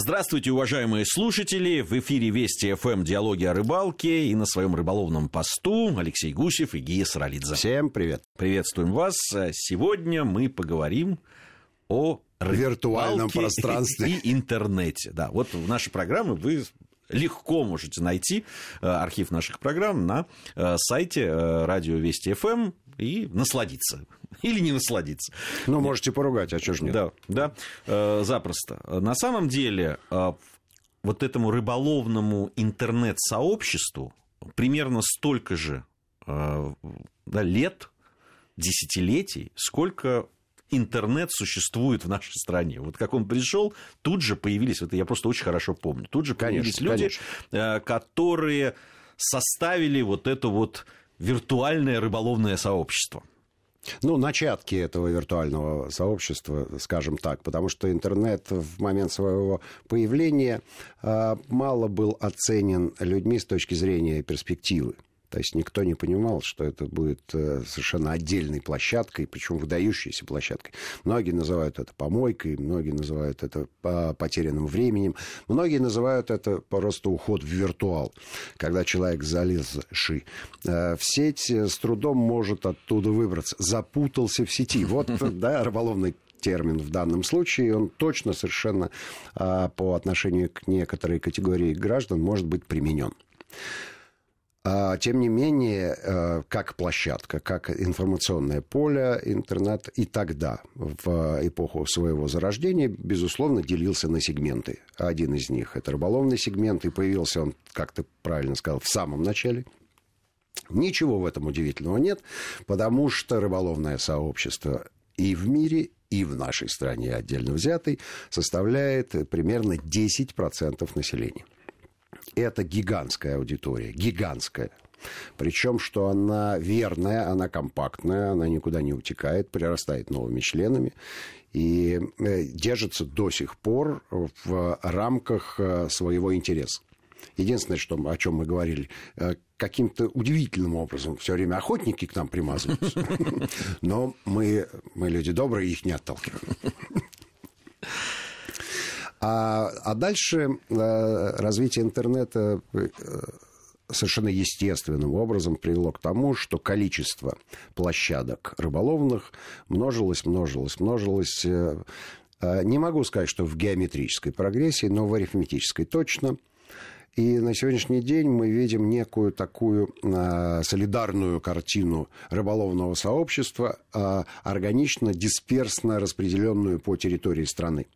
Здравствуйте, уважаемые слушатели! В эфире Вести ФМ «Диалоги о рыбалке» и на своем рыболовном посту Алексей Гусев и Гия Саралидзе. Всем привет! Приветствуем вас! Сегодня мы поговорим о виртуальном пространстве и интернете. Да, вот в нашей программе вы легко можете найти э, архив наших программ на э, сайте э, радио Вести ФМ и насладиться. Или не насладиться. Ну, можете поругать, а что ж нет? Да, да, запросто. На самом деле, вот этому рыболовному интернет-сообществу примерно столько же да, лет, десятилетий, сколько интернет существует в нашей стране. Вот как он пришел, тут же появились, это я просто очень хорошо помню, тут же появились конечно, люди, конечно. Э, которые составили вот это вот виртуальное рыболовное сообщество. Ну, начатки этого виртуального сообщества, скажем так, потому что интернет в момент своего появления э, мало был оценен людьми с точки зрения перспективы. То есть никто не понимал, что это будет э, совершенно отдельной площадкой, причем выдающейся площадкой. Многие называют это помойкой, многие называют это потерянным временем, многие называют это просто уход в виртуал. Когда человек залезший э, в сеть, э, с трудом может оттуда выбраться. Запутался в сети. Вот, да, рыболовный термин в данном случае, он точно совершенно по отношению к некоторой категории граждан может быть применен. А, тем не менее, э, как площадка, как информационное поле, интернет и тогда, в эпоху своего зарождения, безусловно, делился на сегменты. Один из них – это рыболовный сегмент, и появился он, как ты правильно сказал, в самом начале. Ничего в этом удивительного нет, потому что рыболовное сообщество и в мире, и в нашей стране отдельно взятой составляет примерно 10% населения это гигантская аудитория, гигантская. Причем, что она верная, она компактная, она никуда не утекает, прирастает новыми членами и э, держится до сих пор в рамках э, своего интереса. Единственное, что, о чем мы говорили, э, каким-то удивительным образом все время охотники к нам примазываются. Но мы, мы люди добрые, их не отталкиваем. А, а дальше э, развитие интернета э, совершенно естественным образом привело к тому, что количество площадок рыболовных множилось, множилось, множилось. Э, не могу сказать, что в геометрической прогрессии, но в арифметической точно. И на сегодняшний день мы видим некую такую солидарную картину рыболовного сообщества, органично, дисперсно распределенную по территории страны.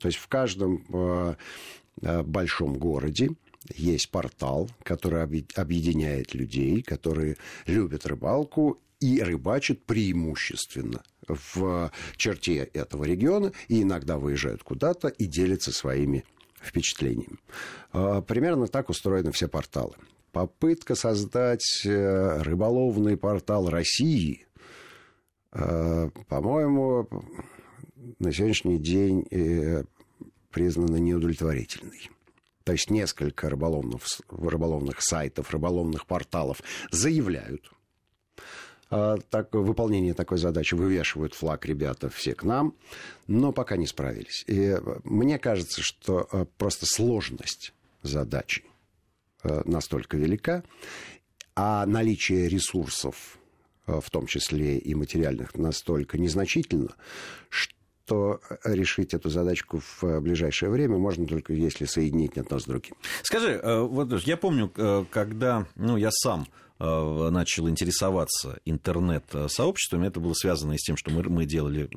То есть в каждом э, э, большом городе есть портал, который объединяет людей, которые любят рыбалку и рыбачат преимущественно в черте этого региона и иногда выезжают куда-то и делятся своими впечатлениями. Э, примерно так устроены все порталы. Попытка создать рыболовный портал России, по-моему, на сегодняшний день э, признана неудовлетворительной. То есть несколько рыболовных, рыболовных сайтов, рыболовных порталов заявляют, а, так, выполнение такой задачи, вывешивают флаг ребята все к нам, но пока не справились. И мне кажется, что э, просто сложность задачи э, настолько велика, а наличие ресурсов в том числе и материальных, настолько незначительно, что то решить эту задачку в ближайшее время можно только если соединить одно с другим. Скажи, э, вот я помню, э, когда ну, я сам Э, начал интересоваться интернет-сообществами, это было связано и с тем, что мы, мы делали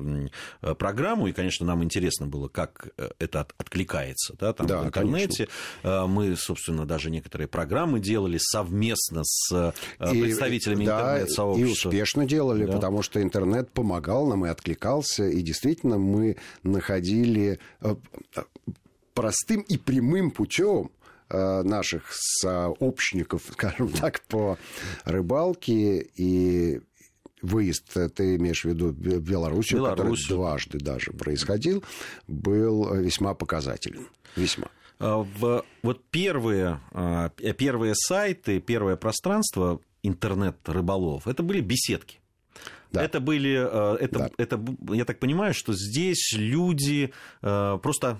э, программу, и, конечно, нам интересно было, как э, это откликается да, там, да, в интернете. Конечно. Мы, собственно, даже некоторые программы делали совместно с и, представителями да, интернет-сообщества. И успешно делали, да. потому что интернет помогал нам и откликался, и действительно мы находили простым и прямым путем Э, наших сообщников, скажем так, по рыбалке и выезд, ты имеешь в виду Белоруссию, Беларусь. который дважды даже происходил, был весьма показателен. Весьма. А, в, вот первые, а, первые сайты, первое пространство интернет-рыболов, это были беседки. Да. Это были, э, это, да. это, я так понимаю, что здесь люди э, просто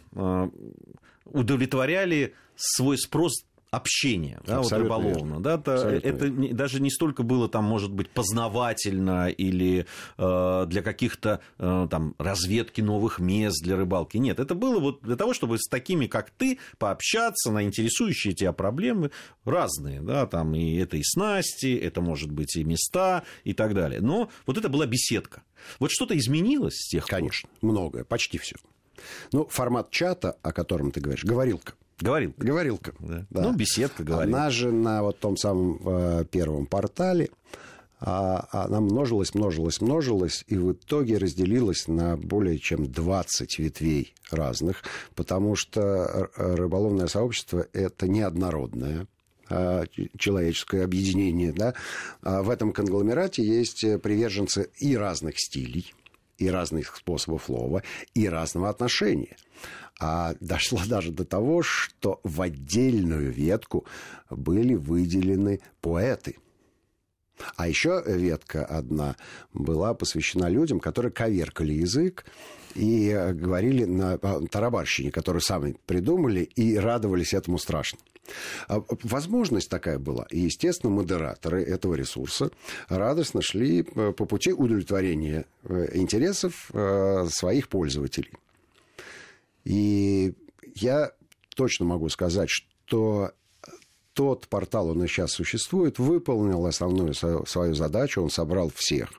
удовлетворяли свой спрос общения, да, вот рыболовно. Да, это, это не, даже не столько было там, может быть, познавательно или э, для каких-то э, там разведки новых мест для рыбалки. Нет, это было вот для того, чтобы с такими, как ты, пообщаться на интересующие тебя проблемы разные, да, там и это и снасти, это может быть и места и так далее. Но вот это была беседка. Вот что-то изменилось с тех пор? Конечно, многое, почти все. Ну, формат чата, о котором ты говоришь, говорилка. Говорилка. Говорилка. Да. Да. Ну, беседка, говорилка. Она же на вот том самом э, первом портале, а, она множилась, множилась, множилась, и в итоге разделилась на более чем 20 ветвей разных, потому что рыболовное сообщество – это неоднородное а, человеческое объединение. Да? А в этом конгломерате есть приверженцы и разных стилей, и разных способов лова, и разного отношения – а дошло даже до того, что в отдельную ветку были выделены поэты. А еще ветка одна была посвящена людям, которые коверкали язык и говорили на тарабарщине, которую сами придумали, и радовались этому страшно. А возможность такая была. И, естественно, модераторы этого ресурса радостно шли по пути удовлетворения э, интересов э, своих пользователей. И я точно могу сказать, что тот портал, он и сейчас существует, выполнил основную свою задачу, он собрал всех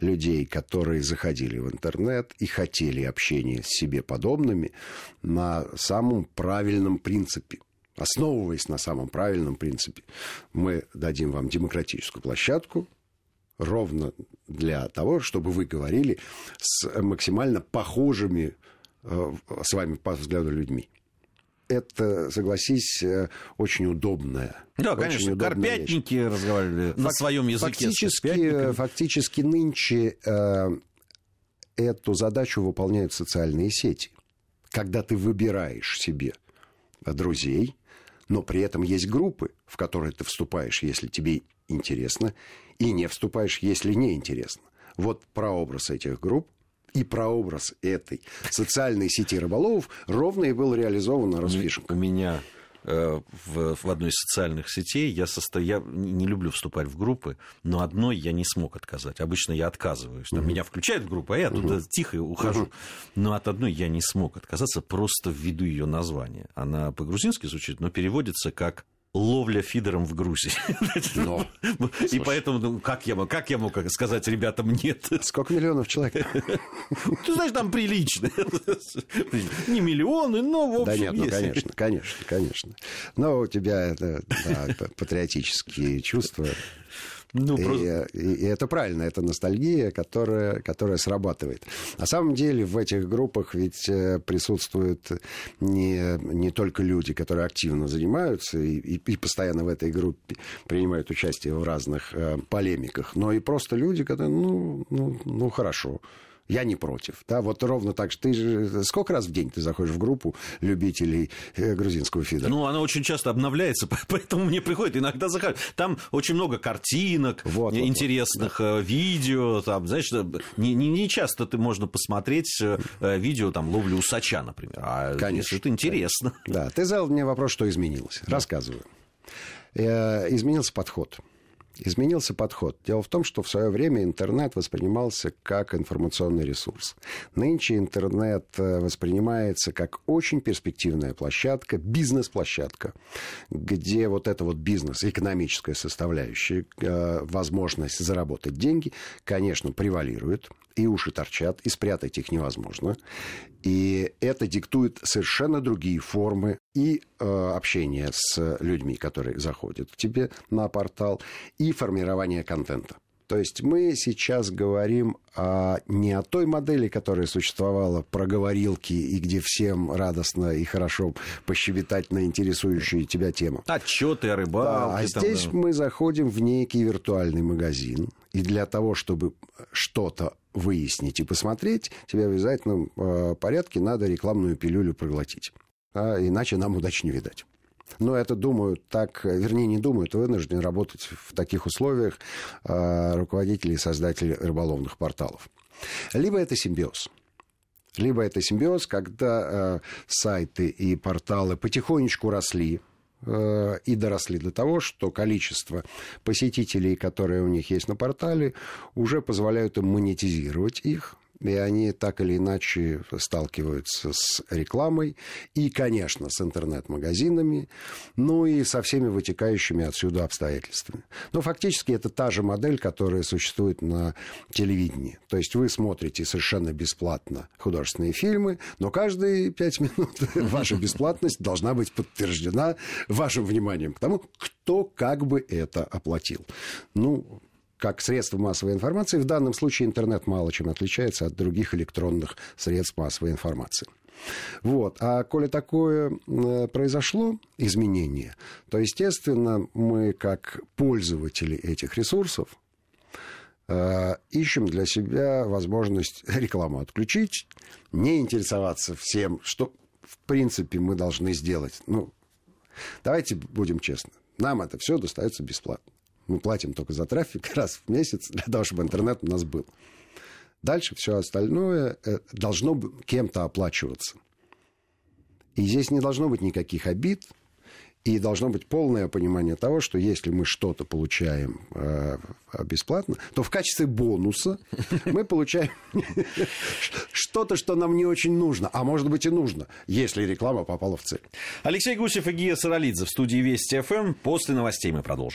людей, которые заходили в интернет и хотели общения с себе подобными на самом правильном принципе. Основываясь на самом правильном принципе, мы дадим вам демократическую площадку, ровно для того, чтобы вы говорили с максимально похожими Э, с вами по взгляду людьми. Это, согласись, э, очень удобная. Да, очень конечно, удобная карпятники вещь. разговаривали Фак- на своем языке. Фактически, фактически нынче э, эту задачу выполняют социальные сети. Когда ты выбираешь себе друзей, но при этом есть группы, в которые ты вступаешь, если тебе интересно, и не вступаешь, если не интересно. Вот прообраз этих групп и прообраз этой социальной сети рыболовов ровно и был реализован на Росфишинг. У меня в, в одной из социальных сетей. Я, состо... я не люблю вступать в группы, но одной я не смог отказать. Обычно я отказываюсь. Там. Меня включают в группу, а я туда uh-huh. тихо ухожу. Но от одной я не смог отказаться просто ввиду ее названия. Она по-грузински звучит, но переводится как ловля фидером в Грузии. Но, и поэтому, ну, как я, как я мог сказать ребятам нет? Сколько миллионов человек? Ты знаешь, там прилично. Не миллионы, но в общем Да нет, ну, конечно, конечно, конечно. Но у тебя это, да, патриотические чувства. Ну, и, просто... и, и это правильно, это ностальгия, которая, которая срабатывает. На самом деле в этих группах ведь э, присутствуют не, не только люди, которые активно занимаются и, и, и постоянно в этой группе принимают участие в разных э, полемиках, но и просто люди, которые, ну, ну, ну хорошо, я не против. Да, вот ровно так же. Ты же сколько раз в день ты заходишь в группу любителей э, грузинского фидера? Ну, она очень часто обновляется, поэтому мне приходит иногда заходить. Там очень много картинок, вот, интересных вот, вот. Э, видео. Там, знаешь, не, не, не часто ты можно посмотреть э, видео там ловли усача, например. А Конечно. Это интересно. Да, ты задал мне вопрос, что изменилось. Рассказываю. Изменился подход изменился подход. Дело в том, что в свое время интернет воспринимался как информационный ресурс. Нынче интернет э, воспринимается как очень перспективная площадка, бизнес-площадка, где вот эта вот бизнес, экономическая составляющая, э, возможность заработать деньги, конечно, превалирует и уши торчат, и спрятать их невозможно. И это диктует совершенно другие формы и э, общения с людьми, которые заходят к тебе на портал, и формирования контента. То есть мы сейчас говорим о, не о той модели, которая существовала про говорилки, и где всем радостно и хорошо пощебетать на интересующую тебя тему. Отчеты о рыбалке. Да, а здесь да. мы заходим в некий виртуальный магазин, и для того, чтобы что-то выяснить и посмотреть, тебе в обязательном э, порядке надо рекламную пилюлю проглотить. А иначе нам удачи не видать. Но это думают так, вернее, не думают, вынуждены работать в таких условиях э, руководители и создатели рыболовных порталов. Либо это симбиоз. Либо это симбиоз, когда э, сайты и порталы потихонечку росли, и доросли до того, что количество посетителей, которые у них есть на портале, уже позволяют им монетизировать их, и они так или иначе сталкиваются с рекламой и, конечно, с интернет-магазинами, ну и со всеми вытекающими отсюда обстоятельствами. Но фактически это та же модель, которая существует на телевидении. То есть вы смотрите совершенно бесплатно художественные фильмы, но каждые пять минут ваша бесплатность должна быть подтверждена вашим вниманием к тому, кто как бы это оплатил. Ну, как средство массовой информации. В данном случае интернет мало чем отличается от других электронных средств массовой информации. Вот. А коли такое э, произошло изменение, то, естественно, мы, как пользователи этих ресурсов, э, ищем для себя возможность рекламу отключить, не интересоваться всем, что, в принципе, мы должны сделать. Ну, давайте будем честны. Нам это все достается бесплатно. Мы платим только за трафик раз в месяц для того, чтобы интернет у нас был. Дальше все остальное э, должно кем-то оплачиваться. И здесь не должно быть никаких обид, и должно быть полное понимание того, что если мы что-то получаем э, бесплатно, то в качестве бонуса мы получаем что-то, что нам не очень нужно, а может быть и нужно, если реклама попала в цель. Алексей Гусев и Гия Саралидзе в студии Вести ФМ. После новостей мы продолжим.